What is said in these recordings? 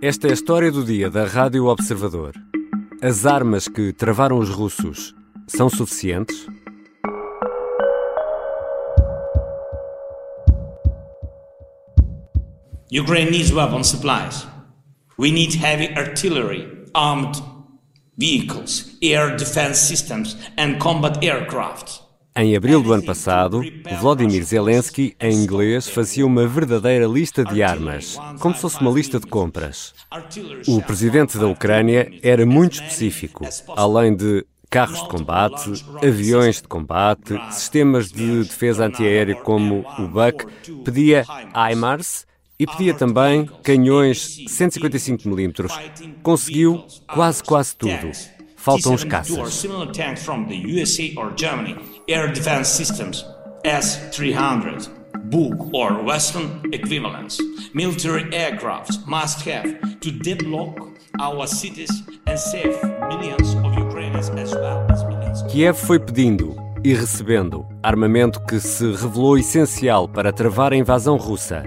Esta é a história do dia da Rádio Observador. As armas que travaram os russos são suficientes? Ukraine needs weapon supplies. We need heavy artillery, armed vehicles, air defense systems and combat aircraft. Em abril do ano passado, Vladimir Zelensky, em inglês, fazia uma verdadeira lista de armas, como se fosse uma lista de compras. O presidente da Ucrânia era muito específico, além de carros de combate, aviões de combate, sistemas de defesa antiaérea como o Buck, pedia HIMARS e pedia também canhões 155mm. Conseguiu quase quase tudo. Faltam os caças. Air Defense Systems S-300, Buk or Western equivalents. Military aircraft must have to deadlock our cities and save millions of Ukrainians as well as millions. Kiev foi pedindo e recebendo armamento que se revelou essencial para travar a invasão russa.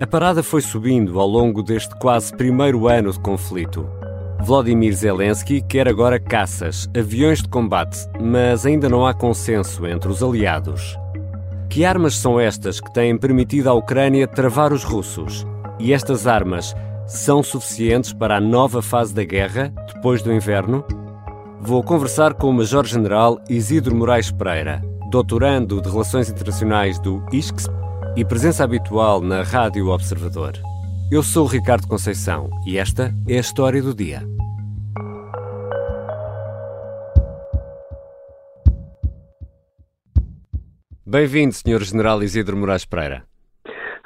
A parada foi subindo ao longo deste quase primeiro ano de conflito. Vladimir Zelensky quer agora caças, aviões de combate, mas ainda não há consenso entre os aliados. Que armas são estas que têm permitido à Ucrânia travar os russos? E estas armas são suficientes para a nova fase da guerra, depois do inverno? Vou conversar com o Major-General Isidro Moraes Pereira, doutorando de Relações Internacionais do ISCSP e presença habitual na Rádio Observador. Eu sou o Ricardo Conceição e esta é a história do dia. Bem-vindo, Sr. General Isidro Moraes Pereira.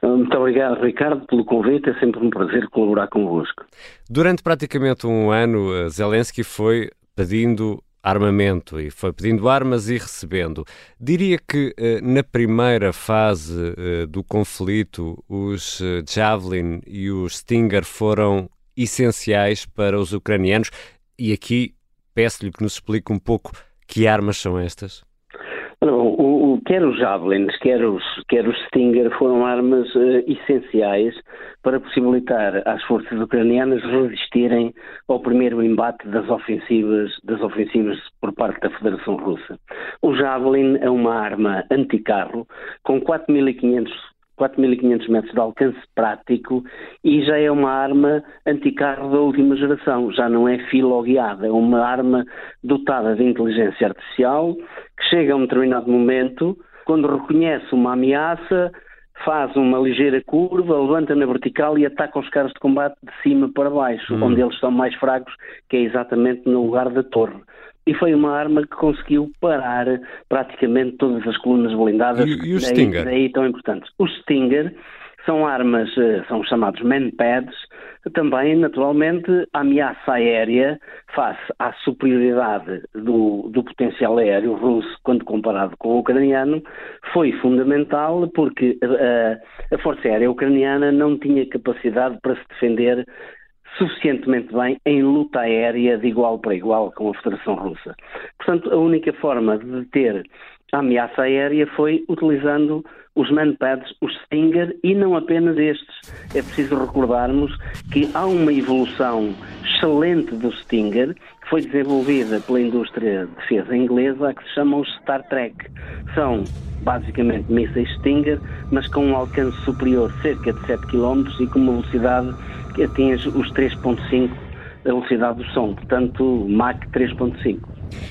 Muito obrigado, Ricardo, pelo convite. É sempre um prazer colaborar convosco. Durante praticamente um ano, Zelensky foi pedindo armamento e foi pedindo armas e recebendo. Diria que eh, na primeira fase eh, do conflito, os eh, Javelin e os Stinger foram essenciais para os ucranianos. E aqui peço-lhe que nos explique um pouco que armas são estas. O, o, quer os Javelins, quer os, quer os Stinger foram armas uh, essenciais para possibilitar às forças ucranianas resistirem ao primeiro embate das ofensivas, das ofensivas por parte da Federação Russa. O Javelin é uma arma anticarro com 4.500 4.500 metros de alcance prático e já é uma arma anticarro da última geração, já não é filoguiada, é uma arma dotada de inteligência artificial que chega a um determinado momento, quando reconhece uma ameaça, faz uma ligeira curva, levanta na vertical e ataca os carros de combate de cima para baixo, hum. onde eles estão mais fracos, que é exatamente no lugar da torre e foi uma arma que conseguiu parar praticamente todas as colunas blindadas. E, e os daí, Stinger? Daí tão importantes. Os Stinger são armas, eh, são chamados manpads, também, naturalmente, a ameaça aérea face à superioridade do, do potencial aéreo russo quando comparado com o ucraniano foi fundamental porque a, a Força Aérea Ucraniana não tinha capacidade para se defender suficientemente bem em luta aérea de igual para igual com a Federação Russa. Portanto, a única forma de deter a ameaça aérea foi utilizando os manpads, os Stinger e não apenas estes. É preciso recordarmos que há uma evolução excelente do Stinger que foi desenvolvida pela indústria de defesa inglesa que se chama os Star Trek. São basicamente mísseis Stinger, mas com um alcance superior cerca de 7 km e com uma velocidade que atinge os 3.5 a velocidade do som, portanto Mach 3.5.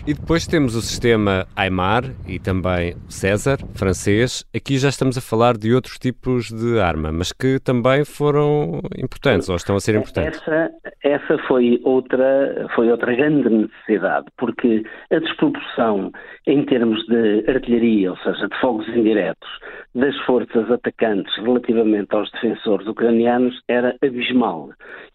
E depois temos o sistema Aimar e também César, francês. Aqui já estamos a falar de outros tipos de arma, mas que também foram importantes ou estão a ser importantes. Essa, essa foi, outra, foi outra grande necessidade, porque a desproporção em termos de artilharia, ou seja, de fogos indiretos, das forças atacantes relativamente aos defensores ucranianos era abismal.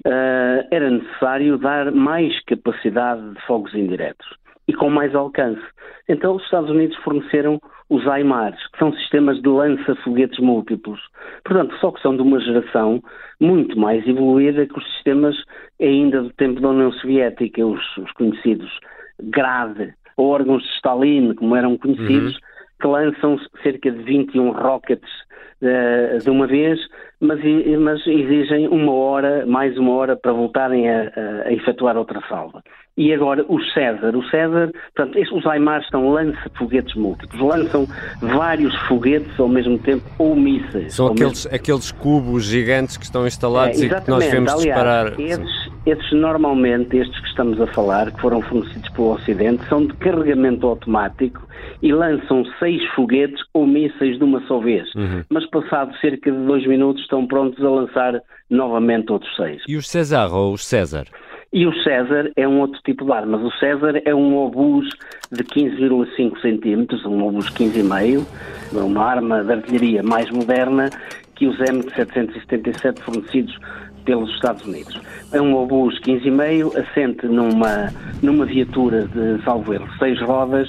Uh, era necessário dar mais capacidade de fogos indiretos e com mais alcance. Então os Estados Unidos forneceram os AIMARs, que são sistemas de lança-foguetes múltiplos. Portanto, só que são de uma geração muito mais evoluída que os sistemas ainda do tempo da União Soviética, os, os conhecidos GRAD, órgãos de Stalin, como eram conhecidos, uhum. Que lançam cerca de 21 rockets uh, de uma vez, mas, mas exigem uma hora, mais uma hora, para voltarem a, a, a efetuar outra salva e agora o César. O César, portanto, os Aimars estão lança-foguetes múltiplos, lançam vários foguetes ao mesmo tempo ou mísseis. São aqueles, mesmo... aqueles cubos gigantes que estão instalados é, e que nós vemos Aliás, disparar. Esses, esses, normalmente, estes que estamos a falar, que foram fornecidos pelo Ocidente, são de carregamento automático e lançam seis foguetes ou mísseis de uma só vez. Uhum. Mas passado cerca de dois minutos estão prontos a lançar novamente outros seis. E os César ou os César? E o César é um outro tipo de armas. O César é um obus de 15,5 centímetros, um obus 15,5, uma arma de artilharia mais moderna que os M777 fornecidos pelos Estados Unidos. É um obus 15,5, assente numa, numa viatura de, salvo seis rodas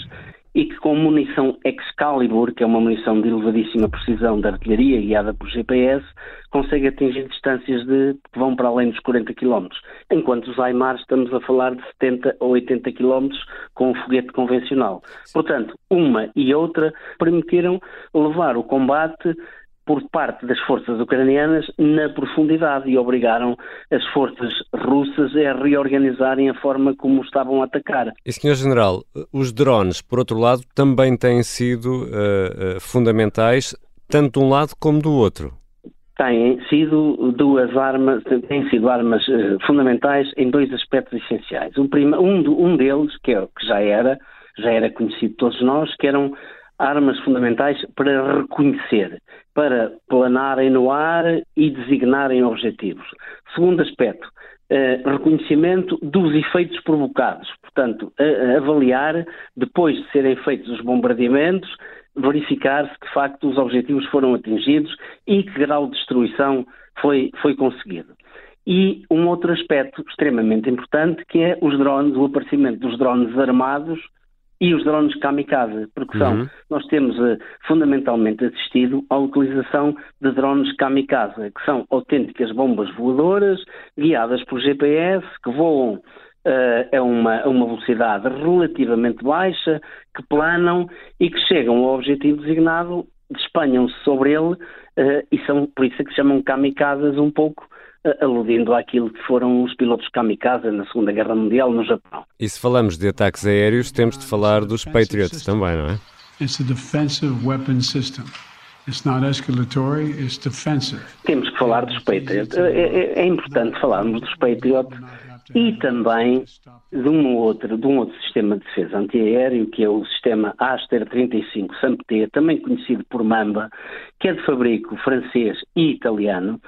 e que com munição Excalibur, que é uma munição de elevadíssima precisão de artilharia guiada por GPS, consegue atingir distâncias de, que vão para além dos 40 km, enquanto os Aimars estamos a falar de 70 ou 80 km com um foguete convencional. Portanto, uma e outra permitiram levar o combate por parte das forças ucranianas na profundidade e obrigaram as forças russas a reorganizarem a forma como estavam a atacar. E, Sr. General, os drones, por outro lado, também têm sido uh, fundamentais, tanto de um lado como do outro. Têm sido duas armas, têm sido armas uh, fundamentais em dois aspectos essenciais. Um, prima, um, um deles, que, é, que já era, já era conhecido de todos nós, que eram armas fundamentais para reconhecer, para planarem no ar e designarem objetivos. Segundo aspecto, eh, reconhecimento dos efeitos provocados, portanto, avaliar, depois de serem feitos os bombardeamentos, verificar se de facto os objetivos foram atingidos e que grau de destruição foi, foi conseguido. E um outro aspecto extremamente importante que é os drones, o aparecimento dos drones armados e os drones kamikaze, porque são, uhum. nós temos uh, fundamentalmente assistido à utilização de drones kamikaze, que são autênticas bombas voadoras guiadas por GPS, que voam uh, a, uma, a uma velocidade relativamente baixa, que planam e que chegam ao objetivo designado, despanham-se sobre ele uh, e são, por isso é que se chamam kamikazes um pouco aludindo àquilo que foram os pilotos kamikaze na Segunda Guerra Mundial no Japão. E se falamos de ataques aéreos, temos de falar dos Patriots também, não é? It's a defensive weapon system. It's not escalatory, it's defensive. Temos que falar dos Patriots. É, é, é importante falarmos dos Patriots e também de um outro, de um outro sistema de defesa antiaéreo, que é o sistema Aster 35 SAMPT, também conhecido por Mamba, que é de fabrico francês e italiano,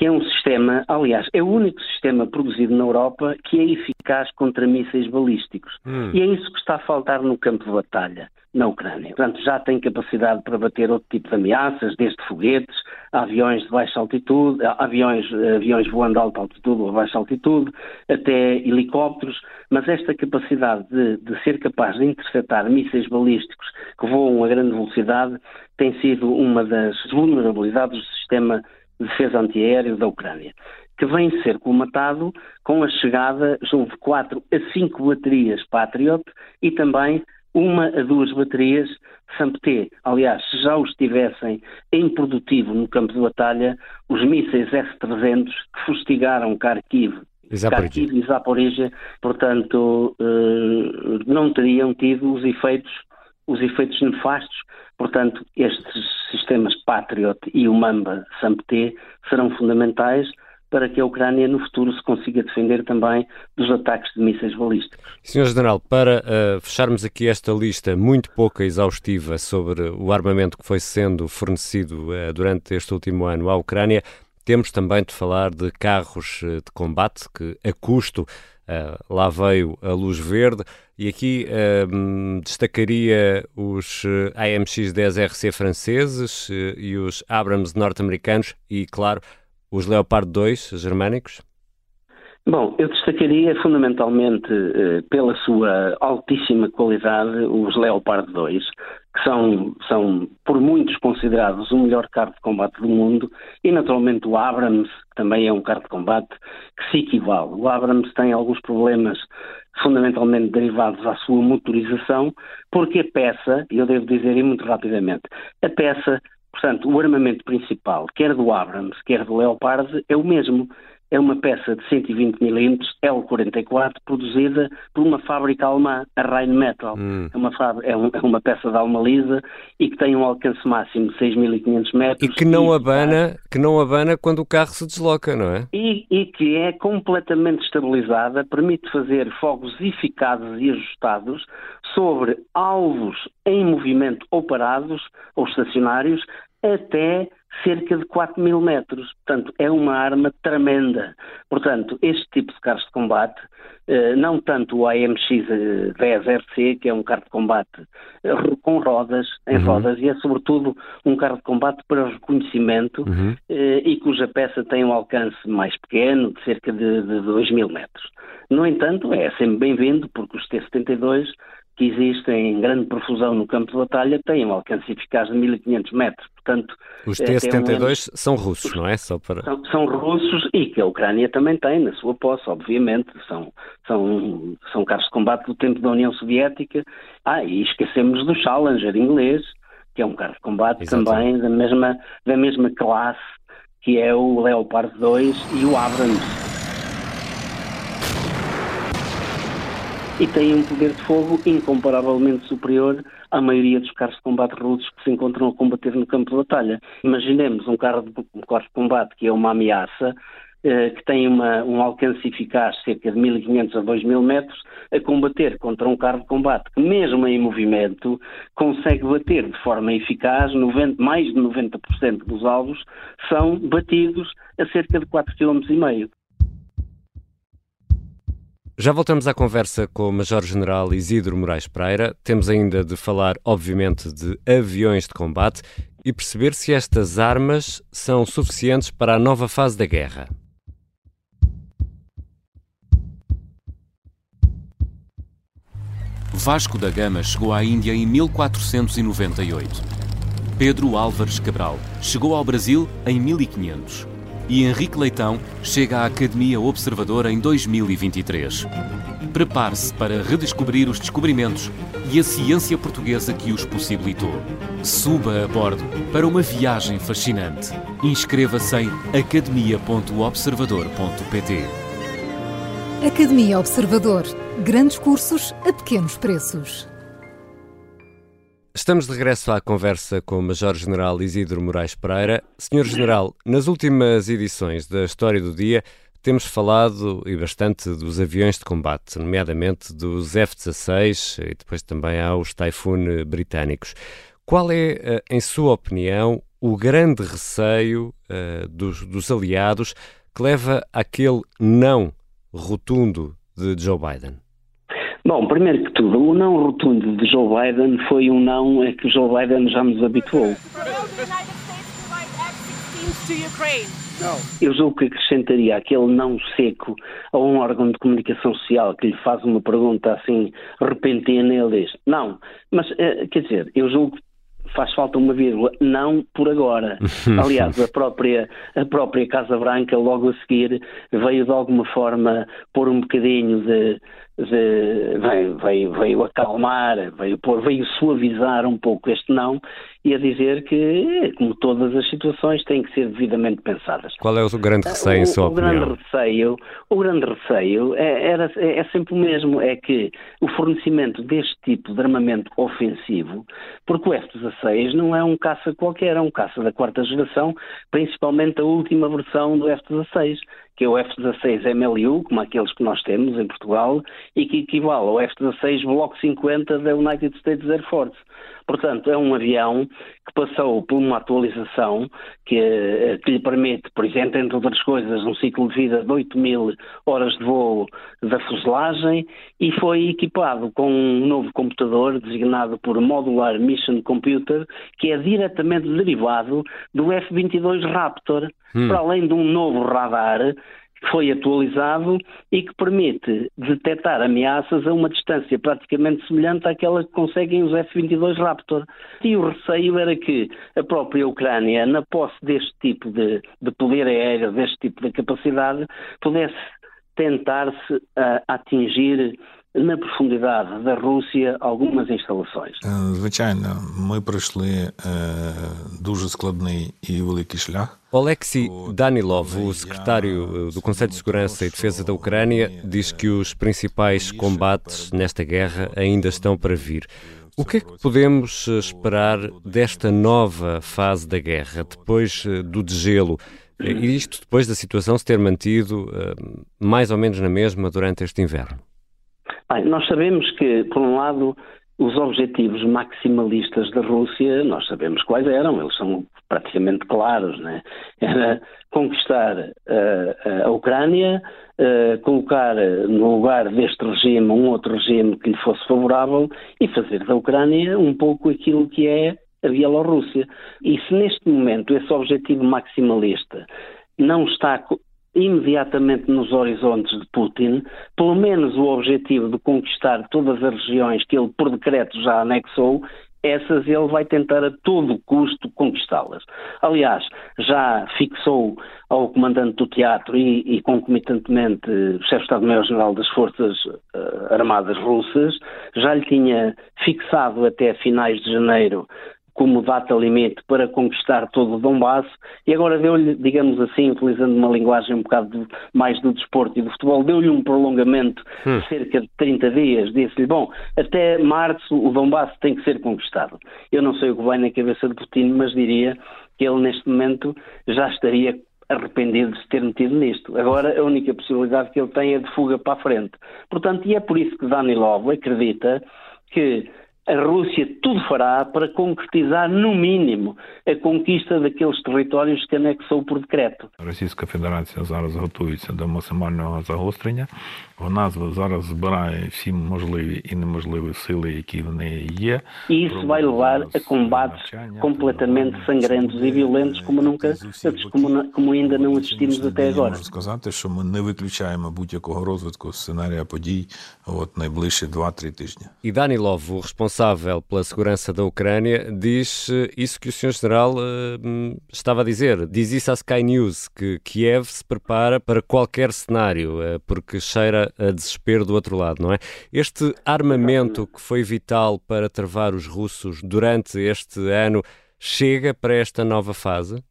que é um sistema, aliás, é o único sistema produzido na Europa que é eficaz contra mísseis balísticos. Hum. E é isso que está a faltar no campo de batalha na Ucrânia. Portanto, já tem capacidade para bater outro tipo de ameaças, desde foguetes, aviões de baixa altitude, aviões, aviões voando a alta altitude ou a baixa altitude, até helicópteros, mas esta capacidade de, de ser capaz de interceptar mísseis balísticos que voam a grande velocidade tem sido uma das vulnerabilidades do sistema defesa antiaéreo da Ucrânia, que vem ser colmatado com a chegada de 4 a 5 baterias Patriot e também uma a duas baterias SAMPT. Aliás, se já os tivessem em produtivo no campo de batalha, os mísseis S-300 que fustigaram Kharkiv. Kharkiv e Zaporizhia, portanto, eh, não teriam tido os efeitos, os efeitos nefastos. Portanto, estes sistemas Patriot e o Mamba SAMPT serão fundamentais para que a Ucrânia no futuro se consiga defender também dos ataques de mísseis balísticos. Sr. General, para uh, fecharmos aqui esta lista muito pouco exaustiva sobre o armamento que foi sendo fornecido uh, durante este último ano à Ucrânia, temos também de falar de carros uh, de combate que, a custo, lá veio a luz verde e aqui um, destacaria os eh, AMX-10 RC franceses uh, e os Abrams norte-americanos e, claro, os Leopard 2 germânicos? Bom, eu destacaria fundamentalmente uh, pela sua altíssima qualidade os Leopard 2, que são, são por muitos considerados o melhor carro de combate do mundo, e naturalmente o Abrams, que também é um carro de combate, que se equivale. O Abrams tem alguns problemas fundamentalmente derivados à sua motorização, porque a peça, e eu devo dizer muito rapidamente, a peça Portanto, o armamento principal, quer do Abrams, quer do Leopard, é o mesmo é uma peça de 120 mm L44 produzida por uma fábrica alemã, a Rheinmetall. Hum. É, uma é, um, é, uma peça de alma lisa e que tem um alcance máximo de 6.500 metros. E que não, e, abana, que não abana quando o carro se desloca, não é? E, e que é completamente estabilizada, permite fazer fogos eficazes e ajustados sobre alvos em movimento ou parados ou estacionários até cerca de 4 mil metros. Portanto, é uma arma tremenda. Portanto, este tipo de carros de combate, eh, não tanto o AMX-10RC, que é um carro de combate eh, com rodas, em uhum. rodas, e é sobretudo um carro de combate para reconhecimento uhum. Eh, e cuja peça tem um alcance mais pequeno, de cerca de, de 2 mil metros. No entanto, é sempre bem-vindo, porque os T-72 que existem em grande profusão no campo de batalha têm um alcance eficaz de 1500 metros. Portanto, Os T-72 um... são russos, não é? Só para... São, são, russos e que a Ucrânia também tem na sua posse, obviamente. São, são, são carros de combate do tempo da União Soviética. Ah, e esquecemos do Challenger inglês, que é um carro de combate Exatamente. também da mesma, da mesma classe que é o Leopard 2 e o Abrams. E têm um poder de fogo incomparavelmente superior à maioria dos carros de combate russos que se encontram a combater no campo de batalha. Imaginemos um carro de, um carro de combate que é uma ameaça, eh, que tem uma, um alcance eficaz de cerca de 1.500 a 2.000 metros, a combater contra um carro de combate que, mesmo em movimento, consegue bater de forma eficaz, 90, mais de 90% dos alvos são batidos a cerca de 4,5 km. Já voltamos à conversa com o Major-General Isidro Moraes Pereira. Temos ainda de falar, obviamente, de aviões de combate e perceber se estas armas são suficientes para a nova fase da guerra. Vasco da Gama chegou à Índia em 1498. Pedro Álvares Cabral chegou ao Brasil em 1500 e Henrique Leitão chega à Academia Observadora em 2023. Prepare-se para redescobrir os descobrimentos e a ciência portuguesa que os possibilitou. Suba a bordo para uma viagem fascinante. Inscreva-se em academia.observador.pt. Academia Observador. Grandes cursos a pequenos preços. Estamos de regresso à conversa com o Major-General Isidro Moraes Pereira. Senhor General, nas últimas edições da História do Dia temos falado e bastante dos aviões de combate, nomeadamente dos F-16 e depois também há os Typhoon britânicos. Qual é, eh, em sua opinião, o grande receio uh, dos, dos aliados que leva àquele não rotundo de Joe Biden? Bom, primeiro que tudo, o não rotundo de Joe Biden foi um não a que Joe Biden já nos habituou. Eu julgo que acrescentaria aquele não seco a um órgão de comunicação social que lhe faz uma pergunta assim repentina e ele diz não. Mas, eh, quer dizer, eu julgo que faz falta uma vírgula, não por agora. Aliás, a própria, a própria Casa Branca, logo a seguir, veio de alguma forma pôr um bocadinho de, veio, veio, veio acalmar, veio, pôr, veio suavizar um pouco este não e a dizer que, como todas as situações, têm que ser devidamente pensadas. Qual é o grande receio, em sua o, opinião? Grande receio, o grande receio é, era, é, é sempre o mesmo, é que o fornecimento deste tipo de armamento ofensivo, porque o F-16 não é um caça qualquer, é um caça da quarta geração, principalmente a última versão do F-16, que é o F-16 MLU, como aqueles que nós temos em Portugal, e que equivale ao F-16 Block 50 da United States Air Force. Portanto, é um avião que passou por uma atualização que, eh, que, lhe permite, por exemplo, entre outras coisas, um ciclo de vida de 8 mil horas de voo da fuselagem e foi equipado com um novo computador designado por Modular Mission Computer, que é diretamente derivado do F-22 Raptor, hum. para além de um novo radar foi atualizado e que permite detectar ameaças a uma distância praticamente semelhante àquela que conseguem os F-22 Raptor. E o receio era que a própria Ucrânia, na posse deste tipo de, de poder aéreo, deste tipo de capacidade, pudesse tentar-se atingir na profundidade da Rússia algumas instalações. Звичайно, ми пройшли дуже складний і великий шлях. Alexei Danilov, o secretário do Conselho de Segurança e Defesa da Ucrânia, diz que os principais combates nesta guerra ainda estão para vir. O que é que podemos esperar desta nova fase da guerra, depois do degelo? E isto depois da situação se ter mantido mais ou menos na mesma durante este inverno? Bem, nós sabemos que, por um lado, os objetivos maximalistas da Rússia, nós sabemos quais eram, eles são praticamente claros, né? Era conquistar uh, a Ucrânia, uh, colocar no lugar deste regime um outro regime que lhe fosse favorável e fazer da Ucrânia um pouco aquilo que é a Bielorrússia. E se neste momento esse objetivo maximalista não está imediatamente nos horizontes de Putin, pelo menos o objetivo de conquistar todas as regiões que ele por decreto já anexou, essas ele vai tentar a todo custo conquistá-las. Aliás, já fixou ao comandante do teatro e, e concomitantemente, o chefe de Estado-Maior-General das Forças uh, Armadas Russas, já lhe tinha fixado até finais de janeiro como data limite para conquistar todo o Donbass e agora deu-lhe, digamos assim, utilizando uma linguagem um bocado mais do desporto e do futebol, deu-lhe um prolongamento hum. de cerca de 30 dias. Disse-lhe, bom, até março o Donbass tem que ser conquistado. Eu não sei o que vai na cabeça de Putin, mas diria que ele neste momento já estaria arrependido de se ter metido nisto. Agora a única possibilidade que ele tem é de fuga para a frente. Portanto, e é por isso que Danilov acredita que a Rússia tudo fará para concretizar, no mínimo, a conquista daqueles territórios que anexou por decreto. Російська Федерація зараз готується до максимального загострення. Вона зараз збирає всі можливі і неможливі сили, які в неї є. E isso vai levar a combates completamente sangrentos e violentos como nunca, como, como ainda não assistimos até agora. Можу сказати, що ми не виключаємо будь-якого розвитку сценарія подій от найближчі 2-3 тижні. E Danilov, o responsável pela segurança da Ucrânia, diz isso que o Sr. General uh, estava a dizer. Diz isso à Sky News, que Kiev se prepara para qualquer cenário, uh, porque cheira a desespero do outro lado, não é? Este armamento que foi vital para travar os russos durante este ano chega para esta nova fase?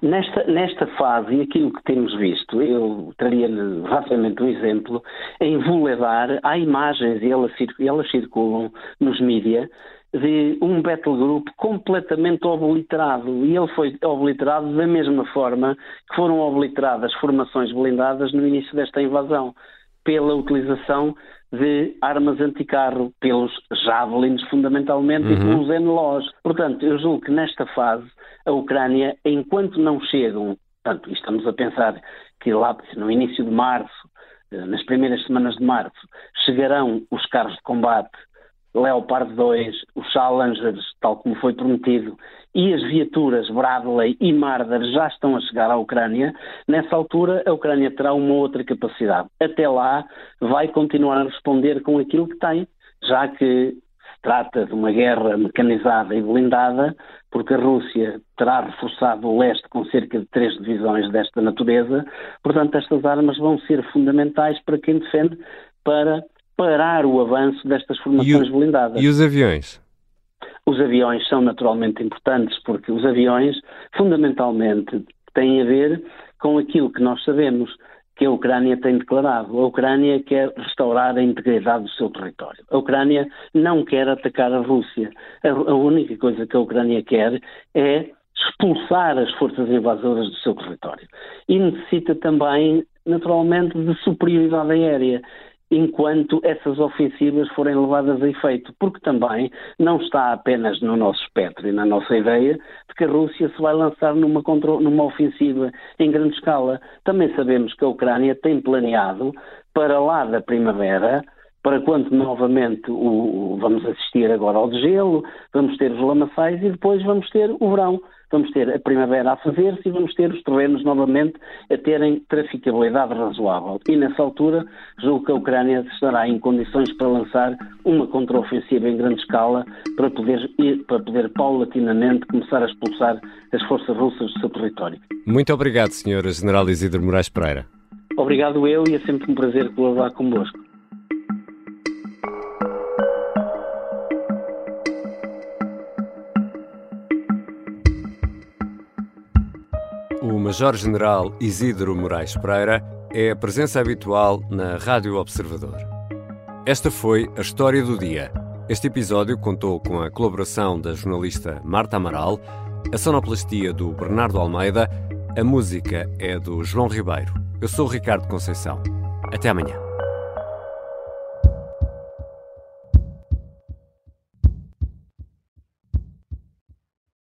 Nesta, nesta fase, e aquilo que temos visto, eu traria-lhe rapidamente um exemplo, em Vuledar há imagens, e elas, elas circulam nos mídias, de um battle group completamente obliterado. E ele foi obliterado da mesma forma que foram obliteradas formações blindadas no início desta invasão pela utilização de armas anticarro, pelos javelins fundamentalmente uhum. e pelos NLOs. Portanto, eu julgo que nesta fase a Ucrânia, enquanto não chegam, portanto, estamos a pensar que lá no início de março, eh, nas primeiras semanas de março, chegarão os carros de combate Leopard 2, os Challengers, tal como foi prometido, e as viaturas Bradley e Marder já estão a chegar à Ucrânia, nessa altura a Ucrânia terá uma outra capacidade. Até lá vai continuar a responder com aquilo que tem, já que se trata de uma guerra mecanizada e blindada, porque a Rússia terá reforçado o leste com cerca de três divisões desta natureza, portanto estas armas vão ser fundamentais para quem defende para parar o avanço destas formações e o, blindadas. E os aviões? Os aviões são naturalmente importantes porque os aviões, fundamentalmente, têm a ver com aquilo que nós sabemos que a Ucrânia tem declarado. A Ucrânia quer restaurar a integridade do seu território. A Ucrânia não quer atacar a Rússia. A, a única coisa que a Ucrânia quer é expulsar as forças invasoras do seu território. E necessita também, naturalmente, de superioridade aérea enquanto essas ofensivas forem levadas a efeito, porque também não está apenas no nosso espectro e na nossa ideia de que a Rússia se vai lançar numa, numa ofensiva em grande escala. Também sabemos que a Ucrânia tem planeado para lá da primavera para quando novamente o, vamos assistir agora ao degelo, vamos ter os lamaçais e depois vamos ter o verão vamos ter a primavera a fazer-se e vamos ter os terrenos novamente a terem traficabilidade razoável. E nessa altura, julgo que a Ucrânia estará em condições para lançar uma contraofensiva em grande escala para poder, ir, para poder paulatinamente começar a expulsar as forças russas do seu território. Muito obrigado, Sr. General Isidro Moraes Pereira. Obrigado eu e é sempre um prazer colaborar convosco. Major-General Isidro Moraes Pereira é a presença habitual na Rádio Observador. Esta foi a história do dia. Este episódio contou com a colaboração da jornalista Marta Amaral, a sonoplastia do Bernardo Almeida, a música é do João Ribeiro. Eu sou o Ricardo Conceição. Até amanhã.